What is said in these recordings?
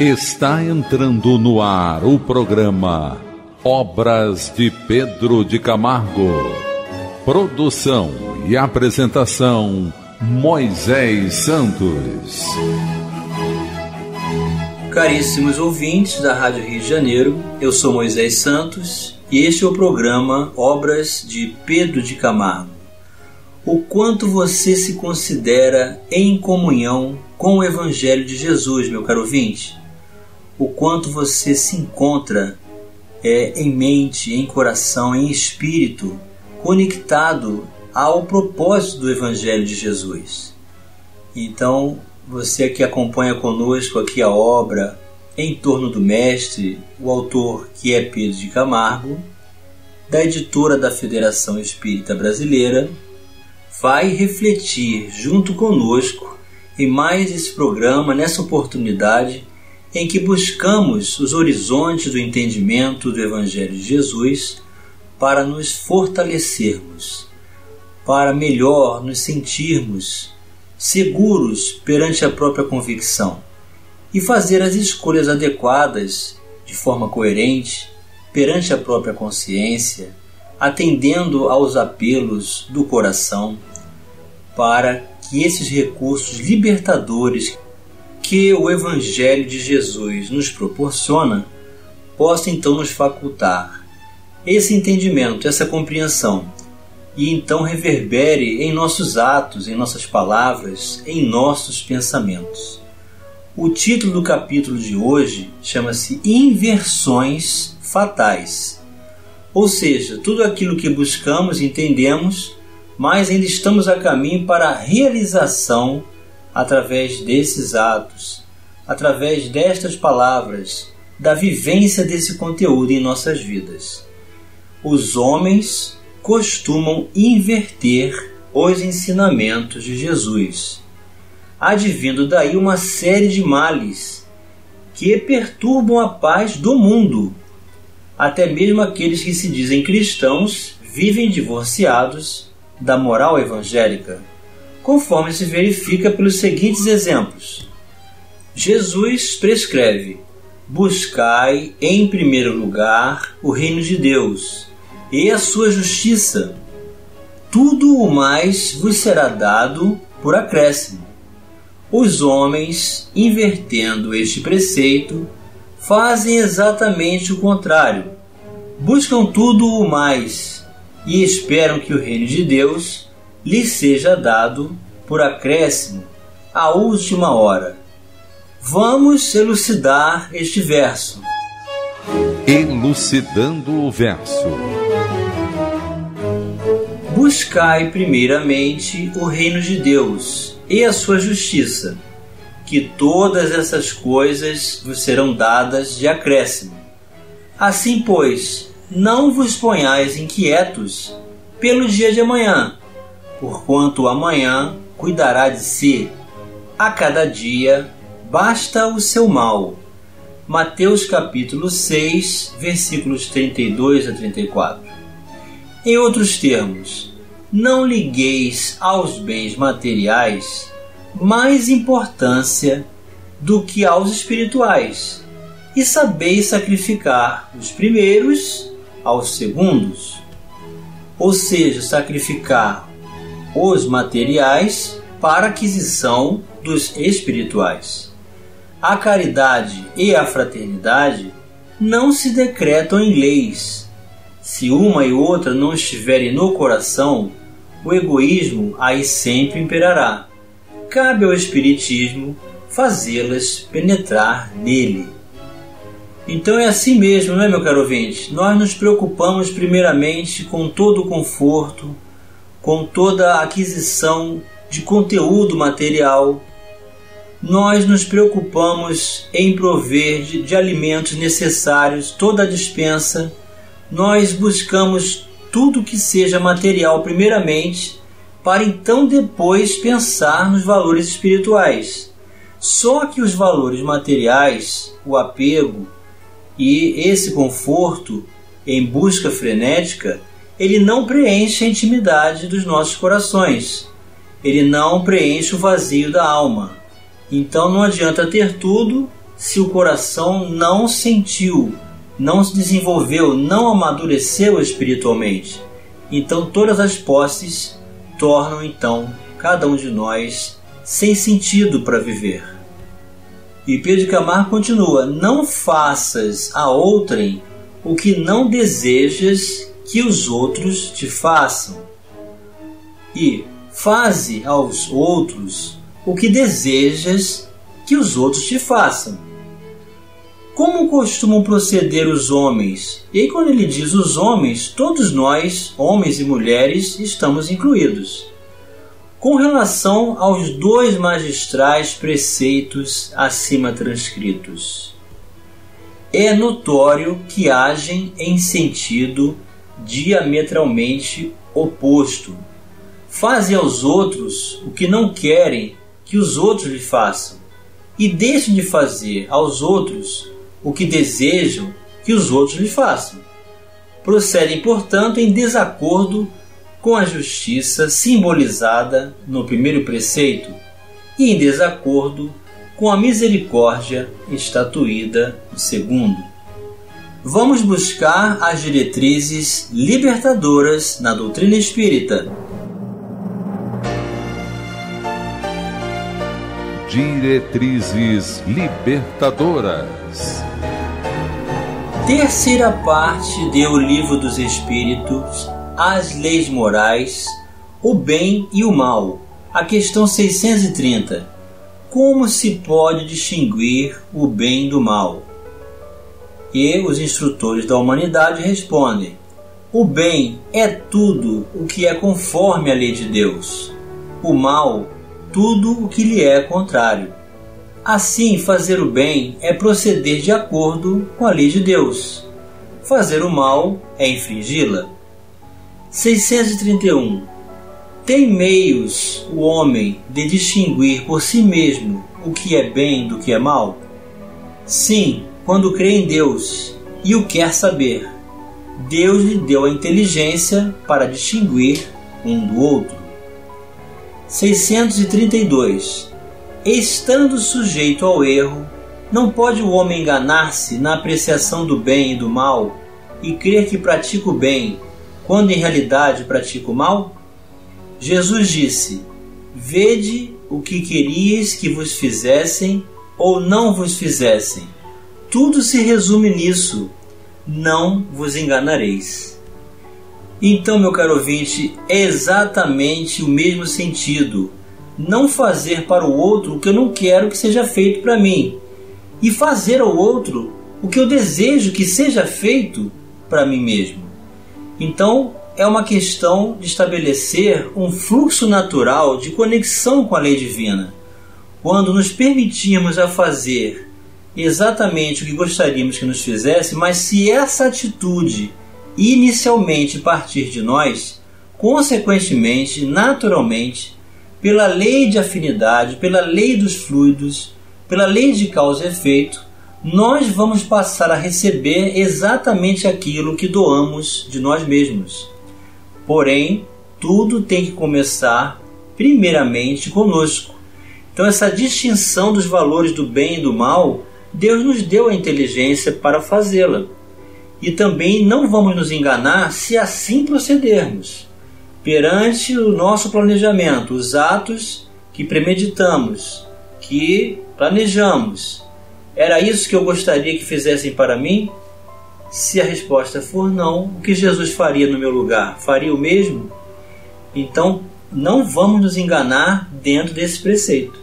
Está entrando no ar o programa Obras de Pedro de Camargo. Produção e apresentação Moisés Santos. Caríssimos ouvintes da Rádio Rio de Janeiro, eu sou Moisés Santos e este é o programa Obras de Pedro de Camargo. O quanto você se considera em comunhão com o Evangelho de Jesus, meu caro ouvinte? O quanto você se encontra é, em mente, em coração, em espírito, conectado ao propósito do Evangelho de Jesus. Então, você que acompanha conosco aqui a obra em torno do Mestre, o autor que é Pedro de Camargo, da editora da Federação Espírita Brasileira, vai refletir junto conosco em mais esse programa, nessa oportunidade em que buscamos os horizontes do entendimento do Evangelho de Jesus para nos fortalecermos, para melhor nos sentirmos seguros perante a própria convicção e fazer as escolhas adequadas de forma coerente perante a própria consciência, atendendo aos apelos do coração, para que esses recursos libertadores que o Evangelho de Jesus nos proporciona possa então nos facultar esse entendimento, essa compreensão, e então reverbere em nossos atos, em nossas palavras, em nossos pensamentos. O título do capítulo de hoje chama-se Inversões Fatais. Ou seja, tudo aquilo que buscamos entendemos, mas ainda estamos a caminho para a realização através desses atos, através destas palavras, da vivência desse conteúdo em nossas vidas. Os homens costumam inverter os ensinamentos de Jesus, advindo daí uma série de males que perturbam a paz do mundo. Até mesmo aqueles que se dizem cristãos vivem divorciados da moral evangélica conforme se verifica pelos seguintes exemplos. Jesus prescreve: Buscai em primeiro lugar o reino de Deus e a sua justiça. Tudo o mais vos será dado por acréscimo. Os homens, invertendo este preceito, fazem exatamente o contrário. Buscam tudo o mais e esperam que o reino de Deus lhe seja dado por acréscimo à última hora. Vamos elucidar este verso. Elucidando o verso. Buscai primeiramente o reino de Deus e a sua justiça, que todas essas coisas vos serão dadas de acréscimo. Assim, pois, não vos ponhais inquietos pelo dia de amanhã, porquanto amanhã cuidará de si. A cada dia basta o seu mal. Mateus capítulo 6, versículos 32 a 34. Em outros termos, não ligueis aos bens materiais mais importância do que aos espirituais, e sabeis sacrificar os primeiros aos segundos. Ou seja, sacrificar os materiais para aquisição dos espirituais. A caridade e a fraternidade não se decretam em leis. Se uma e outra não estiverem no coração, o egoísmo aí sempre imperará. Cabe ao Espiritismo fazê-las penetrar nele. Então é assim mesmo, não é, meu caro ouvinte? Nós nos preocupamos primeiramente com todo o conforto, com toda a aquisição de conteúdo material, nós nos preocupamos em prover de, de, alimentos necessários, toda a dispensa, nós buscamos tudo que seja material, primeiramente, para então depois pensar nos valores espirituais. Só que os valores materiais, o apego e esse conforto em busca frenética ele não preenche a intimidade dos nossos corações. Ele não preenche o vazio da alma. Então não adianta ter tudo se o coração não sentiu, não se desenvolveu, não amadureceu espiritualmente. Então todas as posses tornam então cada um de nós sem sentido para viver. E Pedro Camargo continua: Não faças a outrem o que não desejas que os outros te façam. E faze aos outros o que desejas que os outros te façam. Como costumam proceder os homens? E aí, quando ele diz os homens, todos nós, homens e mulheres, estamos incluídos. Com relação aos dois magistrais preceitos acima transcritos, é notório que agem em sentido diametralmente oposto. Fazem aos outros o que não querem que os outros lhe façam, e deixam de fazer aos outros o que desejam que os outros lhe façam. Procedem, portanto, em desacordo com a justiça simbolizada no primeiro preceito e em desacordo com a misericórdia estatuída no segundo. Vamos buscar as diretrizes libertadoras na doutrina espírita. Diretrizes libertadoras. Terceira parte do Livro dos Espíritos, As Leis Morais, o Bem e o Mal. A questão 630. Como se pode distinguir o bem do mal? E os instrutores da humanidade respondem: O bem é tudo o que é conforme a lei de Deus. O mal, tudo o que lhe é contrário. Assim, fazer o bem é proceder de acordo com a lei de Deus. Fazer o mal é infringi-la. 631. Tem meios o homem de distinguir por si mesmo o que é bem do que é mal? Sim, quando crê em Deus e o quer saber. Deus lhe deu a inteligência para distinguir um do outro. 632. Estando sujeito ao erro, não pode o homem enganar-se na apreciação do bem e do mal e crer que pratica o bem, quando em realidade pratica o mal? Jesus disse: Vede o que querias que vos fizessem ou não vos fizessem tudo se resume nisso: não vos enganareis. Então, meu caro ouvinte, é exatamente o mesmo sentido. Não fazer para o outro o que eu não quero que seja feito para mim, e fazer ao outro o que eu desejo que seja feito para mim mesmo. Então, é uma questão de estabelecer um fluxo natural de conexão com a lei divina. Quando nos permitirmos a fazer exatamente o que gostaríamos que nos fizesse, mas se essa atitude inicialmente partir de nós, consequentemente, naturalmente, pela lei de afinidade, pela lei dos fluidos, pela lei de causa e efeito, nós vamos passar a receber exatamente aquilo que doamos de nós mesmos. Porém, tudo tem que começar primeiramente conosco. Então, essa distinção dos valores do bem e do mal Deus nos deu a inteligência para fazê-la. E também não vamos nos enganar se assim procedermos. Perante o nosso planejamento, os atos que premeditamos, que planejamos, era isso que eu gostaria que fizessem para mim? Se a resposta for não, o que Jesus faria no meu lugar? Faria o mesmo? Então, não vamos nos enganar dentro desse preceito.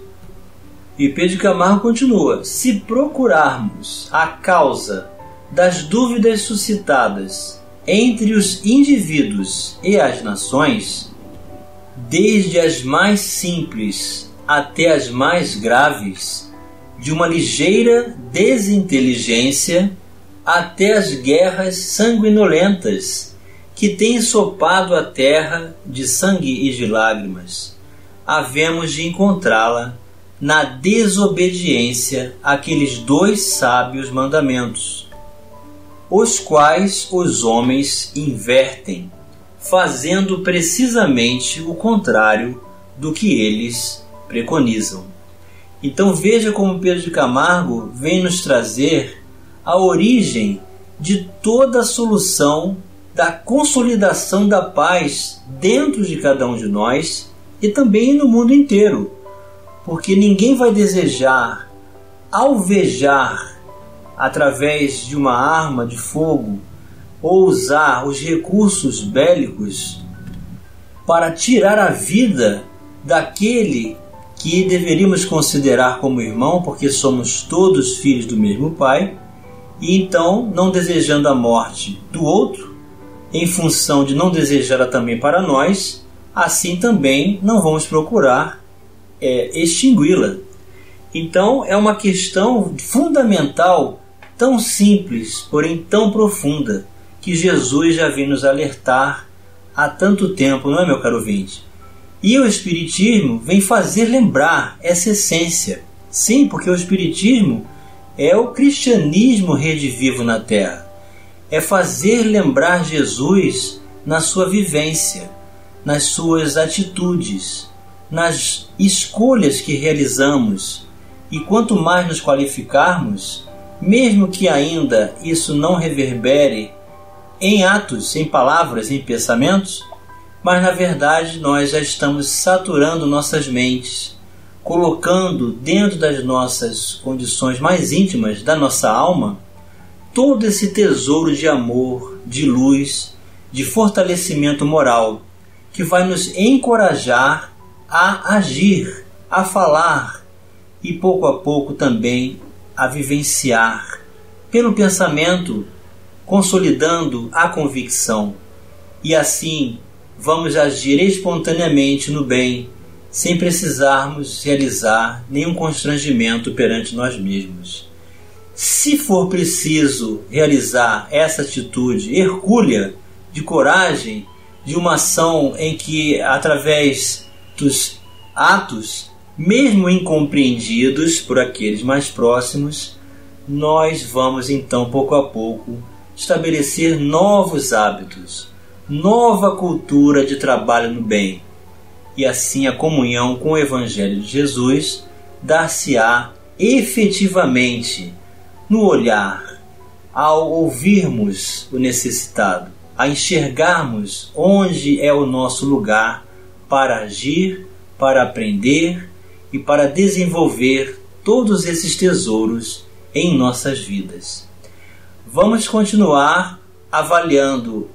E Pedro Camargo continua: se procurarmos a causa das dúvidas suscitadas entre os indivíduos e as nações, desde as mais simples até as mais graves, de uma ligeira desinteligência até as guerras sanguinolentas que têm sopado a terra de sangue e de lágrimas, havemos de encontrá-la na desobediência àqueles dois sábios mandamentos, os quais os homens invertem, fazendo precisamente o contrário do que eles preconizam. Então veja como Pedro de Camargo vem nos trazer a origem de toda a solução da consolidação da paz dentro de cada um de nós e também no mundo inteiro. Porque ninguém vai desejar alvejar através de uma arma de fogo ou usar os recursos bélicos para tirar a vida daquele que deveríamos considerar como irmão, porque somos todos filhos do mesmo Pai, e então, não desejando a morte do outro, em função de não desejá-la também para nós, assim também não vamos procurar é, extingui-la. Então, é uma questão fundamental, tão simples, porém tão profunda, que Jesus já vem nos alertar há tanto tempo, não é, meu caro ouvinte? E o Espiritismo vem fazer lembrar essa essência. Sim, porque o Espiritismo é o cristianismo redivivo na Terra. É fazer lembrar Jesus na sua vivência, nas suas atitudes, nas escolhas que realizamos. E quanto mais nos qualificarmos, mesmo que ainda isso não reverbere em atos, em palavras, em pensamentos, mas na verdade nós já estamos saturando nossas mentes, colocando dentro das nossas condições mais íntimas da nossa alma todo esse tesouro de amor, de luz, de fortalecimento moral que vai nos encorajar a agir, a falar e pouco a pouco também a vivenciar pelo pensamento, consolidando a convicção e assim vamos agir espontaneamente no bem, sem precisarmos realizar nenhum constrangimento perante nós mesmos. Se for preciso realizar essa atitude hercúlea de coragem, de uma ação em que, através dos atos, mesmo incompreendidos por aqueles mais próximos, nós vamos então, pouco a pouco, estabelecer novos hábitos, nova cultura de trabalho no bem, e assim a comunhão com o Evangelho de Jesus dar-se-á efetivamente no olhar, ao ouvirmos o necessitado, a enxergarmos onde é o nosso lugar para agir, para aprender e para desenvolver todos esses tesouros em nossas vidas. Vamos continuar avaliando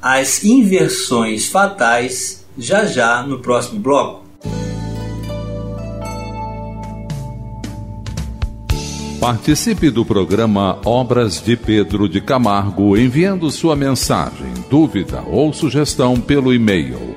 as inversões fatais já já no próximo bloco. Participe do programa Obras de Pedro de Camargo enviando sua mensagem, dúvida ou sugestão pelo e-mail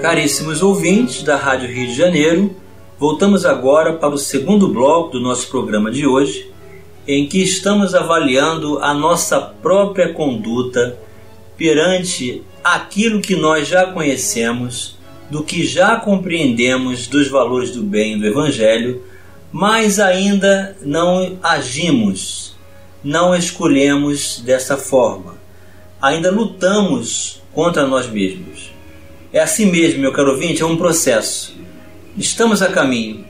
Caríssimos ouvintes da Rádio Rio de Janeiro, voltamos agora para o segundo bloco do nosso programa de hoje, em que estamos avaliando a nossa própria conduta perante aquilo que nós já conhecemos, do que já compreendemos dos valores do bem do Evangelho, mas ainda não agimos, não escolhemos dessa forma, ainda lutamos contra nós mesmos. É assim mesmo, meu caro ouvinte, é um processo. Estamos a caminho.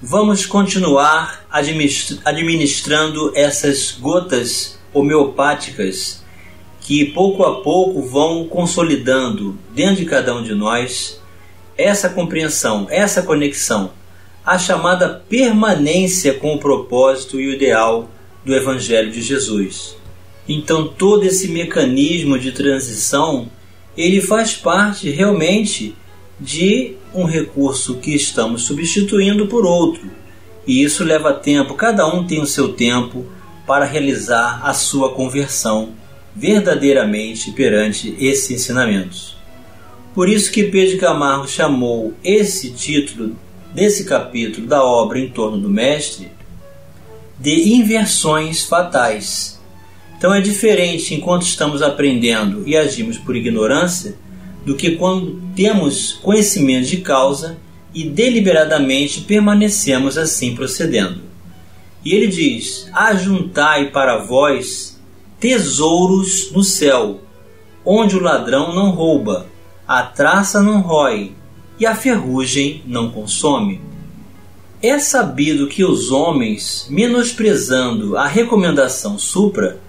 Vamos continuar administrando essas gotas homeopáticas que pouco a pouco vão consolidando dentro de cada um de nós essa compreensão, essa conexão, a chamada permanência com o propósito e o ideal do Evangelho de Jesus. Então, todo esse mecanismo de transição ele faz parte realmente de um recurso que estamos substituindo por outro. E isso leva tempo, cada um tem o seu tempo para realizar a sua conversão verdadeiramente perante esses ensinamentos. Por isso que Pedro Camargo chamou esse título desse capítulo da obra em torno do Mestre de inversões fatais. Então é diferente enquanto estamos aprendendo e agimos por ignorância do que quando temos conhecimento de causa e deliberadamente permanecemos assim procedendo. E ele diz: Ajuntai para vós tesouros no céu, onde o ladrão não rouba, a traça não rói e a ferrugem não consome. É sabido que os homens, menosprezando a recomendação supra,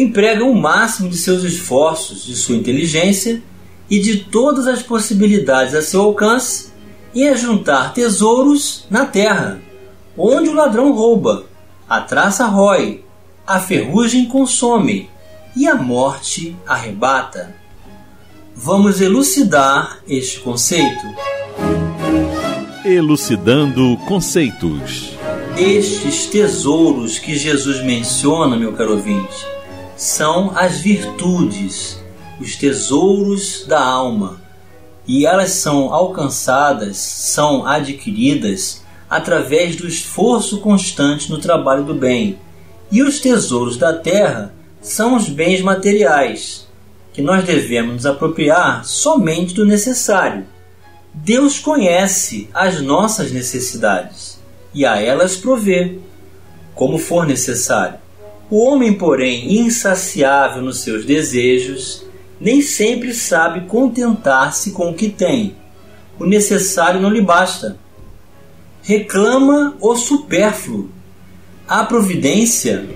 empregam o máximo de seus esforços, de sua inteligência e de todas as possibilidades a seu alcance em ajuntar tesouros na terra, onde o ladrão rouba, a traça rói, a ferrugem consome e a morte arrebata. Vamos elucidar este conceito. Elucidando conceitos. Estes tesouros que Jesus menciona, meu caro ouvinte, são as virtudes, os tesouros da alma. E elas são alcançadas, são adquiridas através do esforço constante no trabalho do bem. E os tesouros da terra são os bens materiais, que nós devemos nos apropriar somente do necessário. Deus conhece as nossas necessidades e a elas provê, como for necessário. O homem, porém, insaciável nos seus desejos, nem sempre sabe contentar-se com o que tem. O necessário não lhe basta. Reclama o supérfluo. A providência,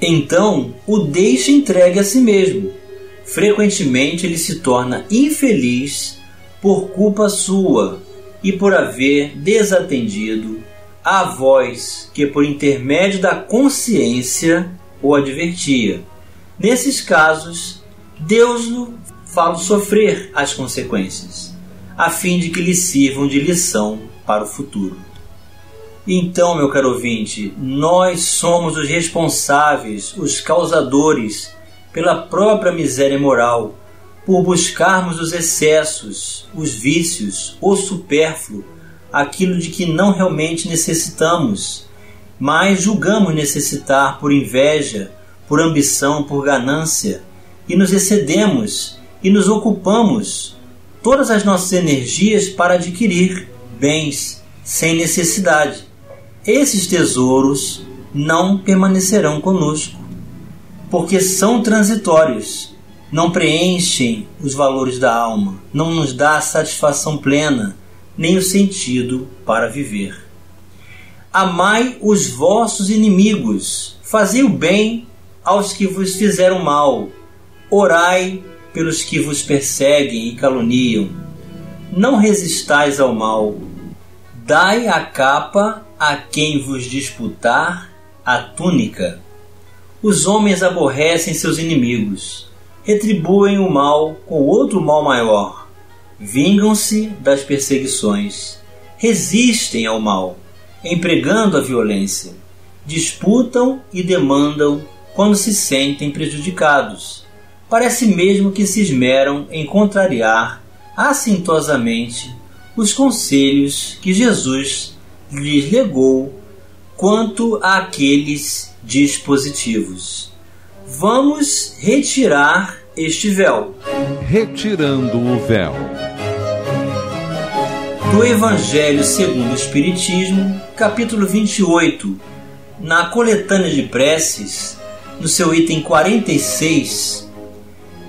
então, o deixa entregue a si mesmo frequentemente ele se torna infeliz por culpa sua e por haver desatendido a voz que, por intermédio da consciência, o advertia. Nesses casos, Deus lhe fala sofrer as consequências, a fim de que lhe sirvam de lição para o futuro. Então, meu caro ouvinte, nós somos os responsáveis, os causadores pela própria miséria moral, por buscarmos os excessos, os vícios, o supérfluo, aquilo de que não realmente necessitamos, mas julgamos necessitar por inveja, por ambição, por ganância, e nos excedemos e nos ocupamos todas as nossas energias para adquirir bens sem necessidade. Esses tesouros não permanecerão conosco porque são transitórios, não preenchem os valores da alma, não nos dá satisfação plena, nem o sentido para viver. Amai os vossos inimigos, fazei o bem aos que vos fizeram mal, orai pelos que vos perseguem e caluniam. Não resistais ao mal, dai a capa a quem vos disputar a túnica. Os homens aborrecem seus inimigos, retribuem o mal com outro mal maior, vingam-se das perseguições, resistem ao mal, empregando a violência, disputam e demandam quando se sentem prejudicados. Parece mesmo que se esmeram em contrariar assintosamente os conselhos que Jesus lhes legou quanto àqueles dispositivos. Vamos retirar este véu. Retirando o véu. Do Evangelho segundo o Espiritismo, capítulo 28, na coletânea de preces, no seu item 46,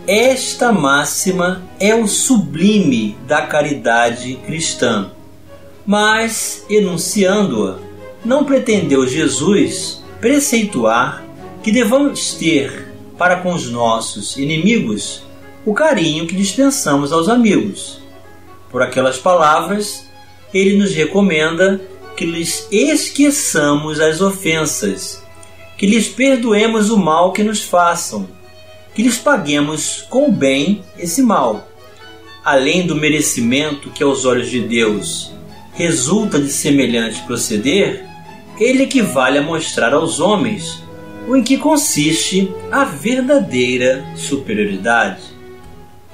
esta máxima é o sublime da caridade cristã. Mas, enunciando-a, não pretendeu Jesus preceituar que devamos ter para com os nossos inimigos o carinho que dispensamos aos amigos. Por aquelas palavras, ele nos recomenda que lhes esqueçamos as ofensas, que lhes perdoemos o mal que nos façam, que lhes paguemos com bem esse mal. Além do merecimento que aos olhos de Deus resulta de semelhante proceder, ele equivale a mostrar aos homens o em que consiste a verdadeira superioridade.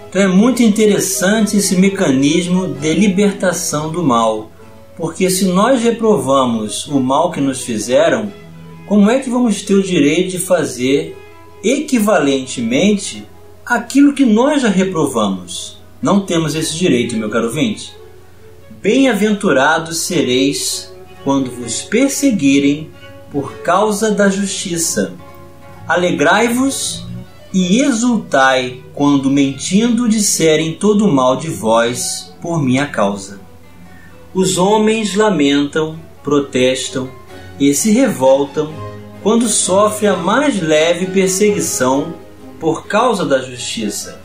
Então é muito interessante esse mecanismo de libertação do mal, Porque se nós reprovamos o mal que nos fizeram, como é que vamos ter o direito de fazer equivalentemente aquilo que nós já reprovamos? Não temos esse direito, meu caro ouvinte. Bem-aventurados sereis quando vos perseguirem por causa da justiça. Alegrai-vos e exultai quando mentindo disserem todo mal de vós por minha causa. Os homens lamentam, protestam e se revoltam quando sofre a mais leve perseguição por causa da justiça.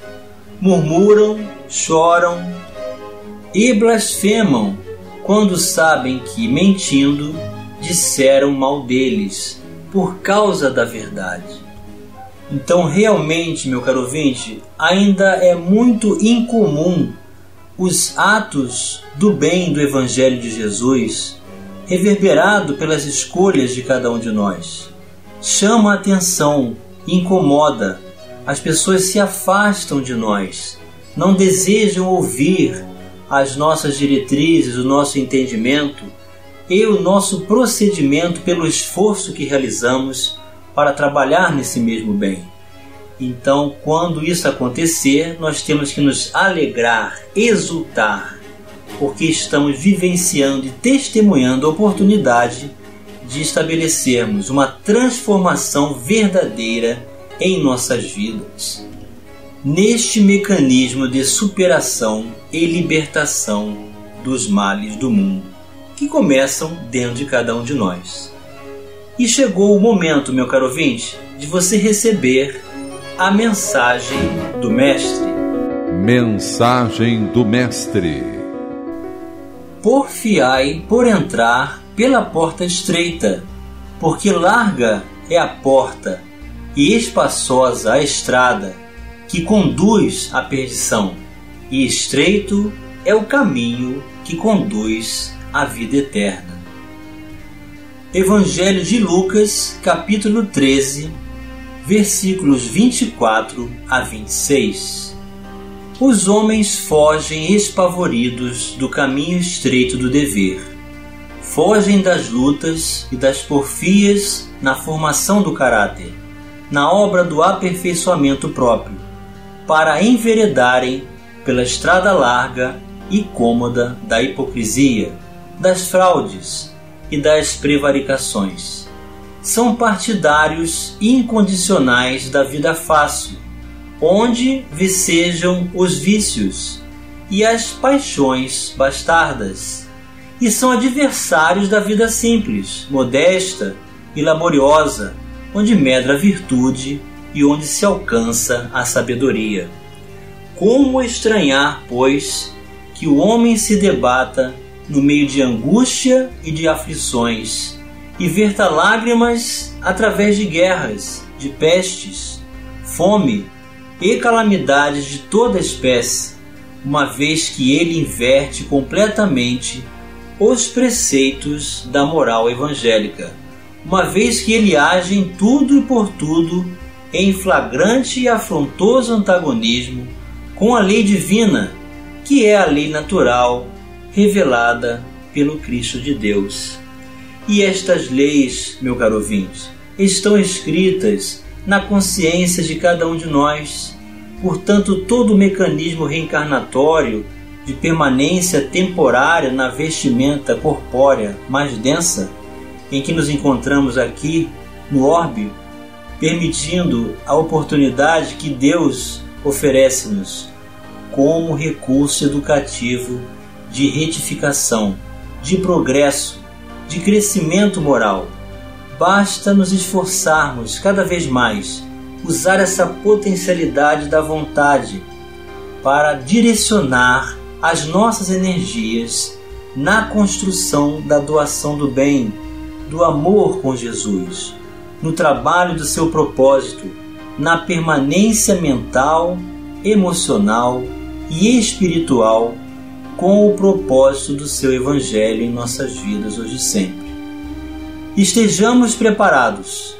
Murmuram, choram e blasfemam quando sabem que, mentindo, disseram mal deles por causa da verdade. Então, realmente, meu caro ouvinte, ainda é muito incomum os atos do bem do Evangelho de Jesus reverberado pelas escolhas de cada um de nós. Chama a atenção, incomoda, as pessoas se afastam de nós, não desejam ouvir as nossas diretrizes, o nosso entendimento e o nosso procedimento pelo esforço que realizamos para trabalhar nesse mesmo bem. Então, quando isso acontecer, nós temos que nos alegrar, exultar, porque estamos vivenciando e testemunhando a oportunidade de estabelecermos uma transformação verdadeira em nossas vidas. Neste mecanismo de superação e libertação dos males do mundo, que começam dentro de cada um de nós. E chegou o momento, meu caro ouvinte, de você receber a mensagem do Mestre. Mensagem do Mestre. Porfiai por entrar pela porta estreita, porque larga é a porta e espaçosa a estrada que conduz à perdição, e estreito é o caminho que conduz à vida eterna. Evangelho de Lucas, capítulo 13, versículos 24 a 26. Os homens fogem espavoridos do caminho estreito do dever. Fogem das lutas e das porfias na formação do caráter, na obra do aperfeiçoamento próprio, para enveredarem pela estrada larga e cômoda da hipocrisia, das fraudes, e das prevaricações. São partidários incondicionais da vida fácil, onde vicejam os vícios e as paixões bastardas, e são adversários da vida simples, modesta e laboriosa, onde medra a virtude e onde se alcança a sabedoria. Como estranhar, pois, que o homem se debata no meio de angústia e de aflições, e verta lágrimas através de guerras, de pestes, fome e calamidades de toda espécie, uma vez que ele inverte completamente os preceitos da moral evangélica, uma vez que ele age em tudo e por tudo em flagrante e afrontoso antagonismo com a lei divina, que é a lei natural revelada pelo Cristo de Deus. E estas leis, meu caro ouvinte, estão escritas na consciência de cada um de nós. Portanto, todo o mecanismo reencarnatório de permanência temporária na vestimenta corpórea mais densa em que nos encontramos aqui no orbe, permitindo a oportunidade que Deus oferece-nos como recurso educativo de retificação, de progresso, de crescimento moral. Basta nos esforçarmos cada vez mais, usar essa potencialidade da vontade para direcionar as nossas energias na construção da doação do bem, do amor com Jesus, no trabalho do seu propósito, na permanência mental, emocional e espiritual com o propósito do seu Evangelho em nossas vidas hoje e sempre. Estejamos preparados,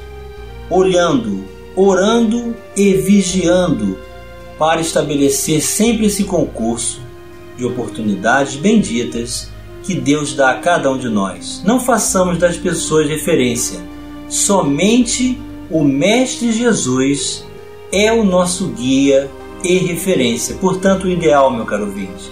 olhando, orando e vigiando para estabelecer sempre esse concurso de oportunidades benditas que Deus dá a cada um de nós. Não façamos das pessoas referência. Somente o Mestre Jesus é o nosso guia e referência. Portanto, o ideal, meu caro ouvinte,